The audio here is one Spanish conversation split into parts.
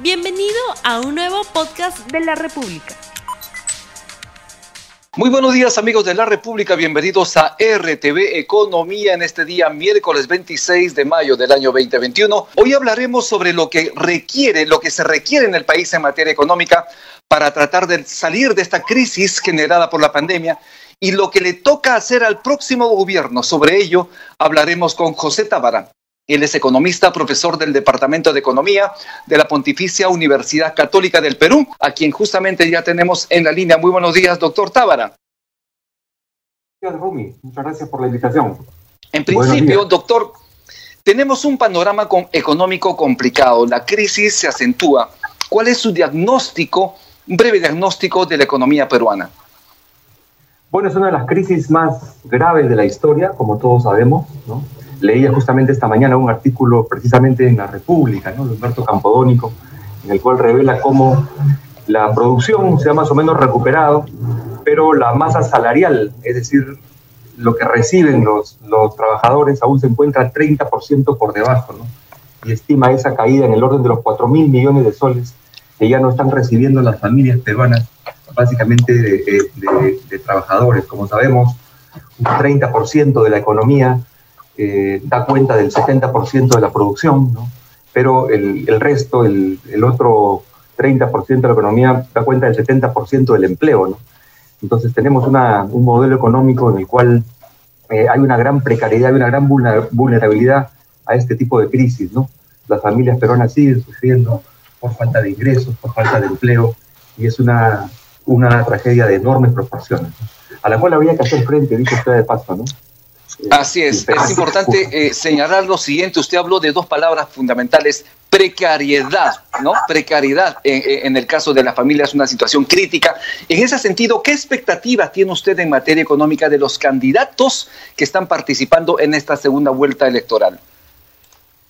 Bienvenido a un nuevo podcast de la República. Muy buenos días amigos de la República, bienvenidos a RTV Economía en este día miércoles 26 de mayo del año 2021. Hoy hablaremos sobre lo que requiere, lo que se requiere en el país en materia económica para tratar de salir de esta crisis generada por la pandemia y lo que le toca hacer al próximo gobierno. Sobre ello hablaremos con José Tábara. Él es economista, profesor del Departamento de Economía de la Pontificia Universidad Católica del Perú, a quien justamente ya tenemos en la línea. Muy buenos días, doctor Tábara. Rumi, muchas gracias por la invitación. En principio, doctor, tenemos un panorama económico complicado. La crisis se acentúa. ¿Cuál es su diagnóstico, un breve diagnóstico de la economía peruana? Bueno, es una de las crisis más graves de la historia, como todos sabemos, ¿no? Leía justamente esta mañana un artículo precisamente en La República, ¿no? de Humberto Campodónico, en el cual revela cómo la producción se ha más o menos recuperado, pero la masa salarial, es decir, lo que reciben los, los trabajadores aún se encuentra 30% por debajo, ¿no? y estima esa caída en el orden de los 4 mil millones de soles que ya no están recibiendo las familias peruanas, básicamente de, de trabajadores. Como sabemos, un 30% de la economía eh, da cuenta del 70% de la producción, ¿no? pero el, el resto, el, el, otro 30% de la economía, da cuenta del 70% del empleo. ¿no? Entonces tenemos una, un modelo económico en el cual eh, hay una gran precariedad, hay una gran vulnerabilidad a este tipo de crisis. ¿no? Las familias peruanas siguen sufriendo por falta de ingresos, por falta de empleo, y es una, una tragedia de enormes proporciones, a la cual habría que hacer frente, dice usted de paso, ¿no? Así es, es importante eh, señalar lo siguiente, usted habló de dos palabras fundamentales, precariedad, ¿no? Precariedad en, el caso de la familia es una situación crítica. En ese sentido, ¿qué expectativas tiene usted en materia económica de los candidatos que están participando en esta segunda vuelta electoral?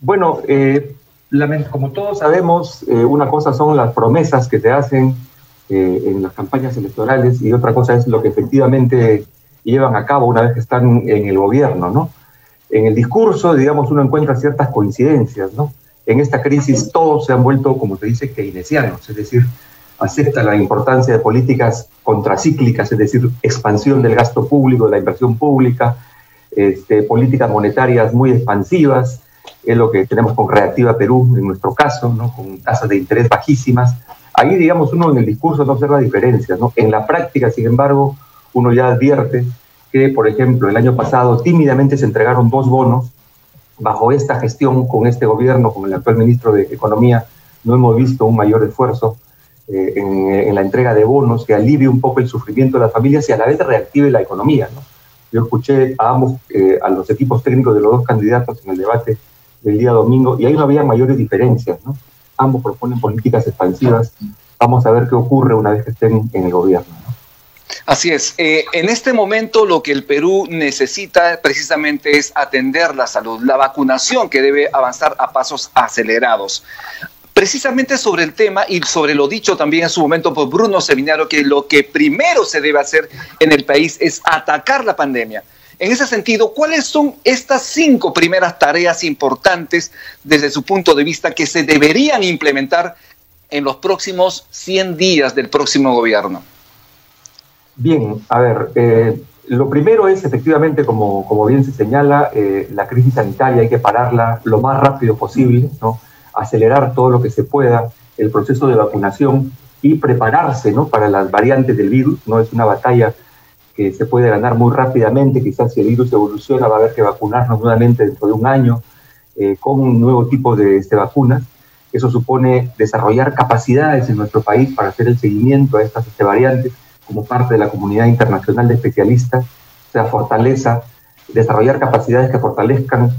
Bueno, eh, como todos sabemos, eh, una cosa son las promesas que te hacen en las campañas electorales y otra cosa es lo que efectivamente llevan a cabo una vez que están en el gobierno, ¿no? En el discurso, digamos, uno encuentra ciertas coincidencias, ¿no? En esta crisis todos se han vuelto, como se dice, keynesianos, es decir, acepta la importancia de políticas contracíclicas, es decir, expansión del gasto público, de la inversión pública, este, políticas monetarias muy expansivas, es lo que tenemos con Reactiva Perú en nuestro caso, ¿no? con tasas de interés bajísimas. Ahí, digamos, uno en el discurso no observa diferencias. ¿no? En la práctica, sin embargo, uno ya advierte que, por ejemplo, el año pasado tímidamente se entregaron dos bonos. Bajo esta gestión, con este gobierno, con el actual ministro de Economía, no hemos visto un mayor esfuerzo eh, en, la entrega de bonos que alivie un poco el sufrimiento de las familias y a la vez reactive la economía. Yo escuché a ambos, eh, a los equipos técnicos de los dos candidatos en el debate del día domingo y ahí no había mayores diferencias. ¿no? Ambos proponen políticas expansivas. Vamos a ver qué ocurre una vez que estén en el gobierno. Así es. Eh, en este momento lo que el Perú necesita precisamente es atender la salud, la vacunación que debe avanzar a pasos acelerados. Precisamente sobre el tema y sobre lo dicho también en su momento por Bruno Seminario, que lo que primero se debe hacer en el país es atacar la pandemia. En ese sentido, ¿cuáles son estas cinco primeras tareas importantes desde su punto de vista que se deberían implementar en los próximos 100 días del próximo gobierno? Bien, a ver, eh, lo primero es efectivamente, como, como bien se señala, eh, la crisis sanitaria hay que pararla lo más rápido posible, ¿no? acelerar todo lo que se pueda el proceso de vacunación y prepararse ¿no? para las variantes del virus. No es una batalla que se puede ganar muy rápidamente, quizás si el virus evoluciona va a haber que vacunarnos nuevamente dentro de un año eh, con un nuevo tipo de, este, vacunas. Eso supone desarrollar capacidades en nuestro país para hacer el seguimiento a estas este, variantes como parte de la comunidad internacional de especialistas, sea fortaleza, desarrollar capacidades que fortalezcan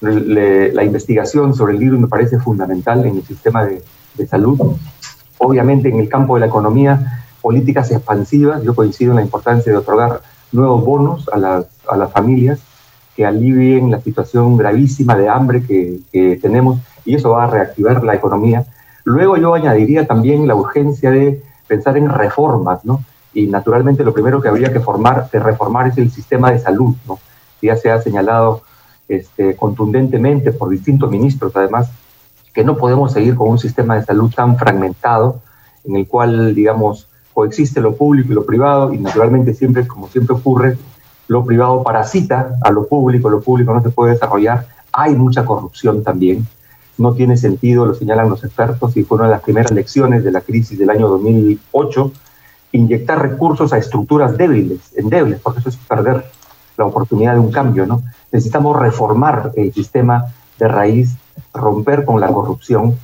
la investigación sobre el virus me parece fundamental en el sistema de, salud. Obviamente en el campo de la economía, políticas expansivas, yo coincido en la importancia de otorgar nuevos bonos a las, a las familias que alivien la situación gravísima de hambre que, que tenemos y eso va a reactivar la economía. Luego yo añadiría también la urgencia de pensar en reformas, ¿no? Y naturalmente lo primero que habría que formar, reformar es el sistema de salud, ¿no? Ya se ha señalado este, contundentemente por distintos ministros, además, que no podemos seguir con un sistema de salud tan fragmentado, en el cual, digamos, coexiste lo público y lo privado, y naturalmente siempre, como siempre ocurre, lo privado parasita a lo público, lo público no se puede desarrollar, hay mucha corrupción también, no tiene sentido, lo señalan los expertos, y fue una de las primeras lecciones de la crisis del año 2008, inyectar recursos a estructuras débiles, endebles, porque eso es perder la oportunidad de un cambio, ¿no? Necesitamos reformar el sistema de raíz, romper con la corrupción,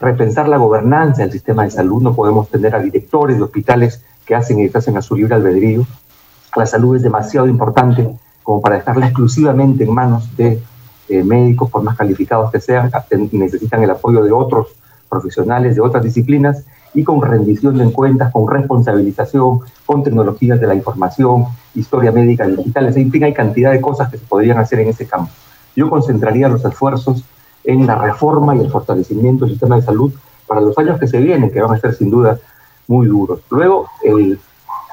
repensar la gobernanza del sistema de salud, no podemos tener a directores de hospitales que hacen y hacen a su libre albedrío. La salud es demasiado importante como para dejarla exclusivamente en manos de eh, médicos, por más calificados que sean, necesitan el apoyo de otros profesionales de otras disciplinas y con rendición de cuentas, con responsabilización, con tecnologías de la información, historia médica digital, en fin, hay cantidad de cosas que se podrían hacer en ese campo. Yo concentraría los esfuerzos en la reforma y el fortalecimiento del sistema de salud para los años que se vienen, que van a ser sin duda muy duros. Luego, el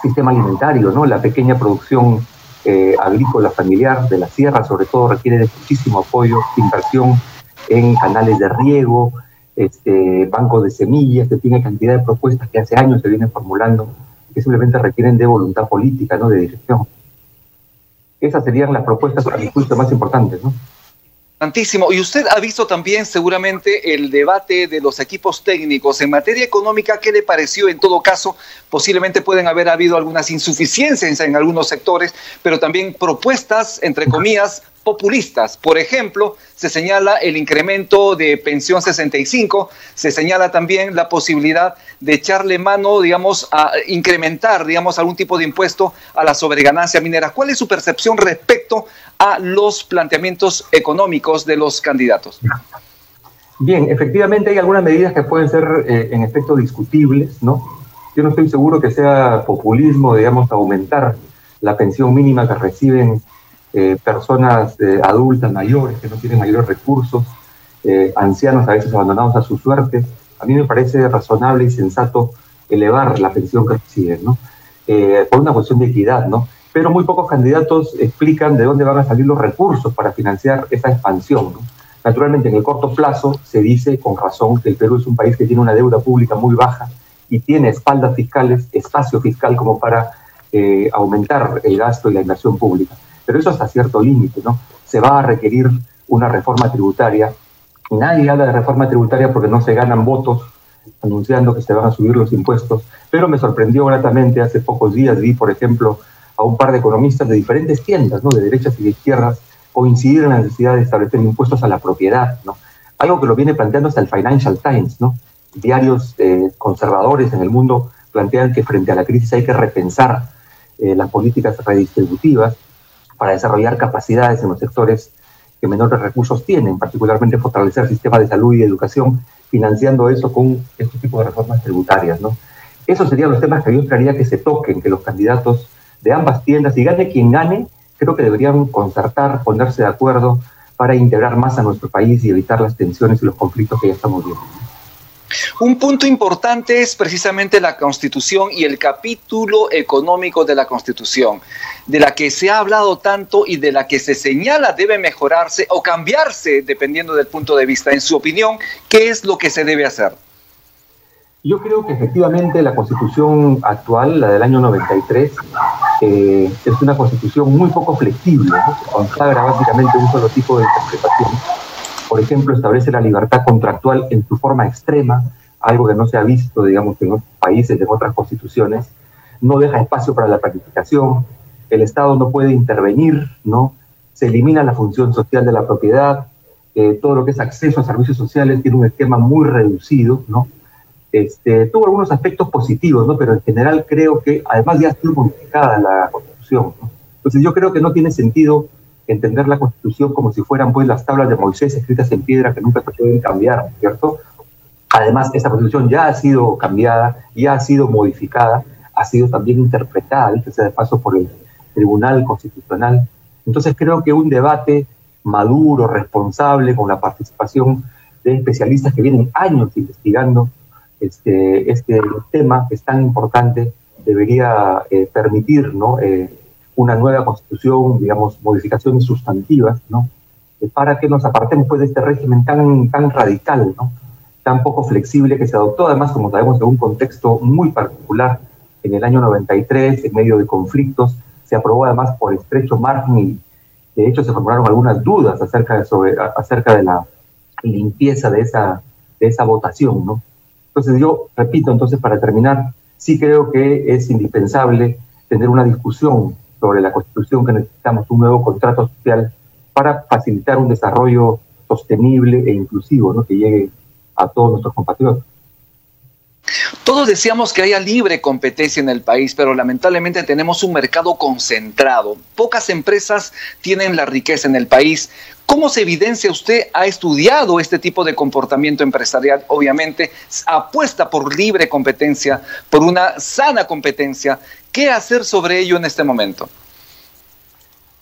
sistema alimentario, ¿no? la pequeña producción eh, agrícola familiar de la sierra, sobre todo, requiere de muchísimo apoyo, inversión en canales de riego, este, bancos de semillas, que tiene cantidad de propuestas que hace años se vienen formulando, que simplemente requieren de voluntad política, no de dirección. Esas serían las propuestas para mi juicio más importantes, ¿no? Y usted ha visto también seguramente el debate de los equipos técnicos en materia económica. ¿Qué le pareció? En todo caso, posiblemente pueden haber habido algunas insuficiencias en algunos sectores, pero también propuestas, entre comillas, populistas. Por ejemplo, se señala el incremento de pensión 65, se señala también la posibilidad de echarle mano, digamos, a incrementar, digamos, algún tipo de impuesto a la sobreganancia minera. ¿Cuál es su percepción respecto a los planteamientos económicos de los candidatos? Bien, efectivamente hay algunas medidas que pueden ser eh, en efecto discutibles, ¿no? Yo no estoy seguro que sea populismo, digamos, aumentar la pensión mínima que reciben eh, personas eh, adultas mayores que no tienen mayores recursos, eh, ancianos a veces abandonados a su suerte. A mí me parece razonable y sensato elevar la pensión que reciben, ¿no? por una cuestión de equidad, ¿no? Pero muy pocos candidatos explican de dónde van a salir los recursos para financiar esa expansión, ¿no? Naturalmente, en el corto plazo se dice con razón que el Perú es un país que tiene una deuda pública muy baja y tiene espaldas fiscales, espacio fiscal como para aumentar el gasto y la inversión pública pero eso hasta cierto límite, ¿no? Se va a requerir una reforma tributaria. Nadie habla de reforma tributaria porque no se ganan votos anunciando que se van a subir los impuestos, pero me sorprendió gratamente, hace pocos días vi, por ejemplo, a un par de economistas de diferentes tiendas, ¿no? de derechas y de izquierdas, coincidir en la necesidad de establecer impuestos a la propiedad, ¿no? algo que lo viene planteando hasta el Financial Times, ¿no? diarios eh, conservadores en el mundo plantean que frente a la crisis hay que repensar eh, las políticas redistributivas para desarrollar capacidades en los sectores que menores recursos tienen, particularmente fortalecer el sistema de salud y educación, financiando eso con este tipo de reformas tributarias. ¿no? Esos serían los temas que yo esperaría que se toquen, que los candidatos de ambas tiendas, y gane quien gane, creo que deberían concertar, ponerse de acuerdo para integrar más a nuestro país y evitar las tensiones y los conflictos que ya estamos viendo. Un punto importante es precisamente la Constitución y el capítulo económico de la Constitución, de la que se ha hablado tanto y de la que se señala debe mejorarse o cambiarse dependiendo del punto de vista. En su opinión, ¿qué es lo que se debe hacer? Yo creo que efectivamente la constitución actual, la del año 93, eh, es una constitución muy poco flexible, consagra básicamente un solo tipo de interpretación por ejemplo, establece la libertad contractual en su forma extrema, algo que no se ha visto, digamos, en otros países, en otras constituciones, no deja espacio para la planificación, el Estado no puede intervenir, ¿no? Se elimina la función social de la propiedad, eh, todo lo que es acceso a servicios sociales tiene un esquema muy reducido, ¿no? Este, tuvo algunos aspectos positivos, ¿no? Pero en general creo que además ya ha sido modificada la Constitución, Entonces yo creo que no tiene sentido entender la Constitución como si fueran pues las tablas de Moisés escritas en piedra que nunca se pueden cambiar, ¿cierto? Además, esta Constitución ya ha sido cambiada, ya ha sido modificada, ha sido también interpretada, que sea de paso, por el Tribunal Constitucional. Entonces creo que un debate maduro, responsable, con la participación de especialistas que vienen años investigando este, este tema que es tan importante, debería eh, permitir ¿no? Eh, una nueva constitución, digamos, modificaciones sustantivas, ¿no? para que nos apartemos pues, de este régimen tan, tan radical, ¿no? Tan poco flexible que se adoptó, además, como sabemos, en un contexto muy particular, en el año 93, en medio de conflictos, se aprobó además por estrecho margen y de hecho se formularon algunas dudas acerca de, sobre, acerca de la limpieza de esa, de esa votación, ¿no? Entonces yo repito, entonces para terminar, sí creo que es indispensable tener una discusión sobre la constitución que necesitamos un nuevo contrato social para facilitar un desarrollo sostenible e inclusivo, ¿no? que llegue a todos nuestros compatriotas. Todos decíamos que haya libre competencia en el país, pero lamentablemente tenemos un mercado concentrado. Pocas empresas tienen la riqueza en el país. ¿Cómo se evidencia usted? Ha estudiado este tipo de comportamiento empresarial, obviamente, apuesta por libre competencia, por una sana competencia. ¿Qué hacer sobre ello en este momento?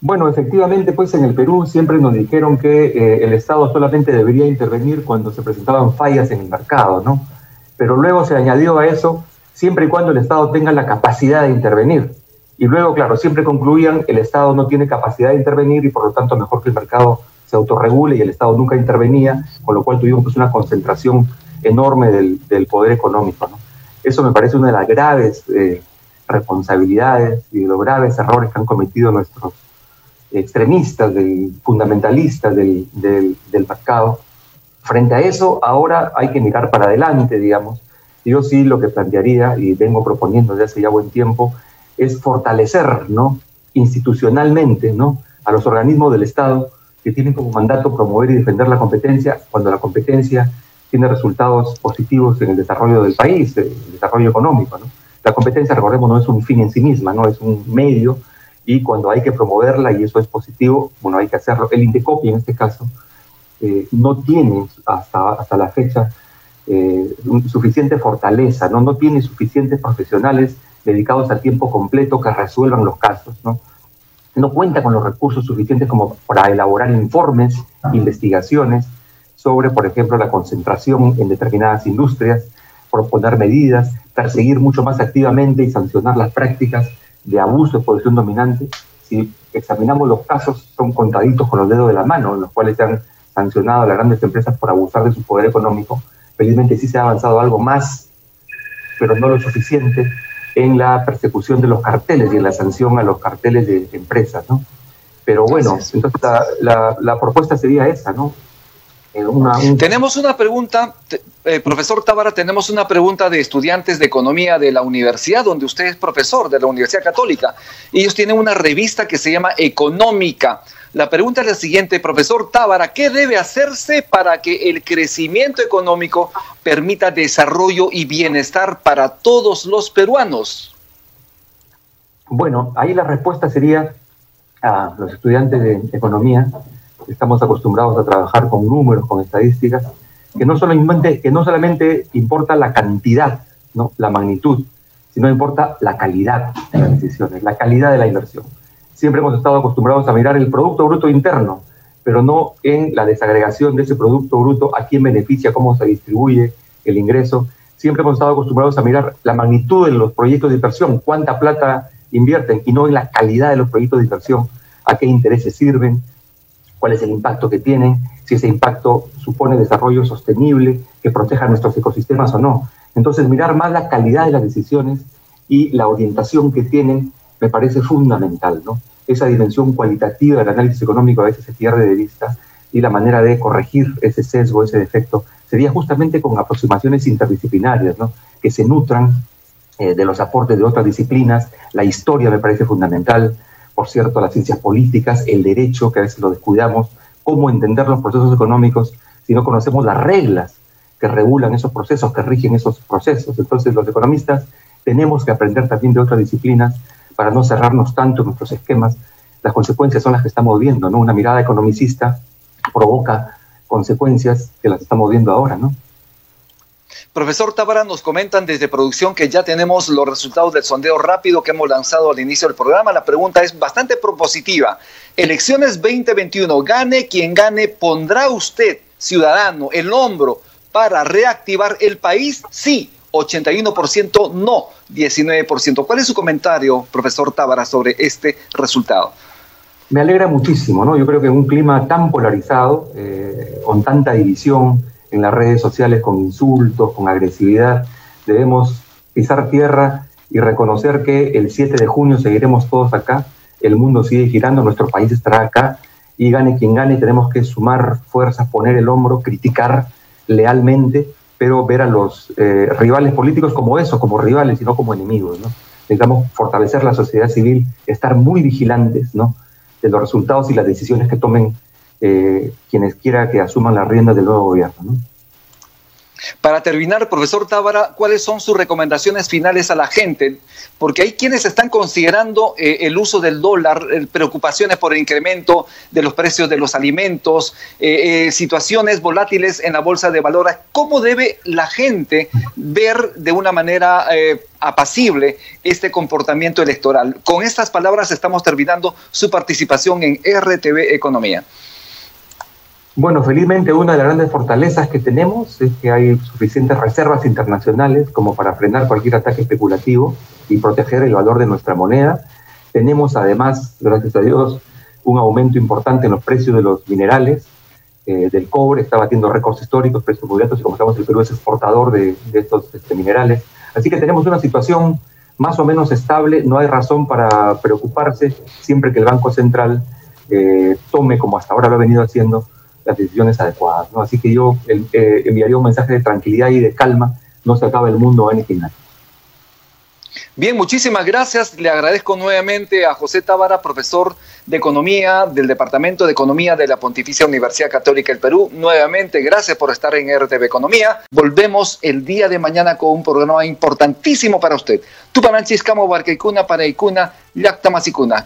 Bueno, efectivamente, pues en el Perú siempre nos dijeron que eh, el Estado solamente debería intervenir cuando se presentaban fallas en el mercado, ¿no? Pero luego se añadió a eso siempre y cuando el Estado tenga la capacidad de intervenir. Y luego, claro, siempre concluían el Estado no tiene capacidad de intervenir y por lo tanto mejor que el mercado se autorregule y el Estado nunca intervenía, con lo cual tuvimos pues, una concentración enorme del, poder económico. ¿no? Eso me parece una de las graves eh, responsabilidades y de los graves errores que han cometido nuestros extremistas, del, fundamentalistas del, del, del, mercado. Frente a eso, ahora hay que mirar para adelante, digamos. Yo sí lo que plantearía, y vengo proponiendo desde hace ya buen tiempo, es fortalecer ¿no? institucionalmente ¿no? a los organismos del Estado que tienen como mandato promover y defender la competencia cuando la competencia tiene resultados positivos en el desarrollo del país, el desarrollo económico. ¿no? La competencia, recordemos, no es un fin en sí misma, no es un medio y cuando hay que promoverla y eso es positivo, bueno, hay que hacerlo. El Indecopi, en este caso, eh, no tiene hasta, hasta la fecha eh, suficiente fortaleza, ¿no? no tiene suficientes profesionales dedicados al tiempo completo que resuelvan los casos. ¿no? no cuenta con los recursos suficientes como para elaborar informes, investigaciones sobre, por ejemplo, la concentración en determinadas industrias, proponer medidas, perseguir mucho más activamente y sancionar las prácticas de abuso de posición dominante. Si examinamos los casos, son contaditos con los dedos de la mano, en los cuales se han sancionado a las grandes empresas por abusar de su poder económico. Felizmente sí se ha avanzado algo más, pero no lo suficiente en la persecución de los carteles y en la sanción a los carteles de empresas, ¿no? Pero bueno, entonces la, la, propuesta sería esa, ¿no? Eh, tenemos una pregunta, eh, profesor Tábara, tenemos una pregunta de estudiantes de economía de la universidad, donde usted es profesor de la Universidad Católica. Ellos tienen una revista que se llama Económica. La pregunta es la siguiente, profesor Tábara, ¿qué debe hacerse para que el crecimiento económico permita desarrollo y bienestar para todos los peruanos? Bueno, ahí la respuesta sería a los estudiantes de economía, estamos acostumbrados a trabajar con números, con estadísticas, que no solamente, que no solamente importa la cantidad, ¿no? la magnitud, sino importa la calidad de las decisiones, la calidad de la inversión siempre hemos estado acostumbrados a mirar el Producto Bruto Interno, pero no en la desagregación de ese Producto Bruto, a quién beneficia, cómo se distribuye el ingreso. Siempre hemos estado acostumbrados a mirar la magnitud de los proyectos de inversión, cuánta plata invierten, y no en la calidad de los proyectos de inversión, a qué intereses sirven, cuál es el impacto que tienen, si ese impacto supone desarrollo sostenible, que proteja nuestros ecosistemas o no. Entonces, mirar más la calidad de las decisiones y la orientación que tienen me parece fundamental, ¿no? esa dimensión cualitativa del análisis económico a veces se pierde de vista y la manera de corregir ese sesgo, ese defecto, sería justamente con aproximaciones interdisciplinarias, ¿no? que se nutran eh, de los aportes de otras disciplinas. La historia me parece fundamental, por cierto, las ciencias políticas, el derecho, que a veces lo descuidamos, cómo entender los procesos económicos si no conocemos las reglas que regulan esos procesos, que rigen esos procesos. Entonces los economistas tenemos que aprender también de otras disciplinas para no cerrarnos tanto en nuestros esquemas, las consecuencias son las que estamos viendo, ¿no? Una mirada economicista provoca consecuencias que las estamos viendo ahora, ¿no? Profesor Tábara, nos comentan desde producción que ya tenemos los resultados del sondeo rápido que hemos lanzado al inicio del programa. La pregunta es bastante propositiva. Elecciones 2021, gane quien gane, ¿pondrá usted, ciudadano, el hombro para reactivar el país? Sí 81% no, 19%. ¿Cuál es su comentario, profesor Tábara, sobre este resultado? me alegra muchísimo, ¿no? Yo creo que en un clima tan polarizado, eh, con tanta división en las redes sociales, con insultos, con agresividad, debemos pisar tierra y reconocer que el 7 de junio seguiremos todos acá, el mundo sigue girando, nuestro país estará acá y gane quien gane, tenemos que sumar fuerzas, poner el hombro, criticar lealmente, pero ver a los eh, rivales políticos como eso, como rivales y no como enemigos, ¿no? Necesitamos fortalecer la sociedad civil, estar muy vigilantes, ¿no? de los resultados y las decisiones que tomen eh, quienes quiera que asuman la rienda del nuevo gobierno. Para terminar, profesor Tábara, ¿cuáles son sus recomendaciones finales a la gente? Porque hay quienes están considerando eh, el uso del dólar, eh, preocupaciones por el incremento de los precios de los alimentos, situaciones volátiles en la bolsa de valores. ¿Cómo debe la gente ver de una manera apacible este comportamiento electoral. Con estas palabras estamos terminando su participación en RTV Economía. Bueno, felizmente una de las grandes fortalezas que tenemos es que hay suficientes reservas internacionales como para frenar cualquier ataque especulativo y proteger el valor de nuestra moneda. Tenemos además, gracias a Dios, un aumento importante en los precios de los minerales, eh, del cobre, está batiendo récords históricos, precios muy altos y como sabemos el Perú es exportador de, estos este, minerales. Así que tenemos una situación más o menos estable, no hay razón para preocuparse siempre que el Banco Central eh, tome, como hasta ahora lo ha venido haciendo, decisiones adecuadas. ¿no? Así que yo eh, enviaría un mensaje de tranquilidad y de calma, no se acaba el mundo en final. Bien, muchísimas gracias. Le agradezco nuevamente a José Tábara, profesor de Economía del Departamento de Economía de la Pontificia Universidad Católica del Perú. Nuevamente, gracias por estar en RTV Economía. Volvemos el día de mañana con un programa importantísimo para usted. Tupananchiscamo Barcaicuna para Icuna, Yactamasicuna.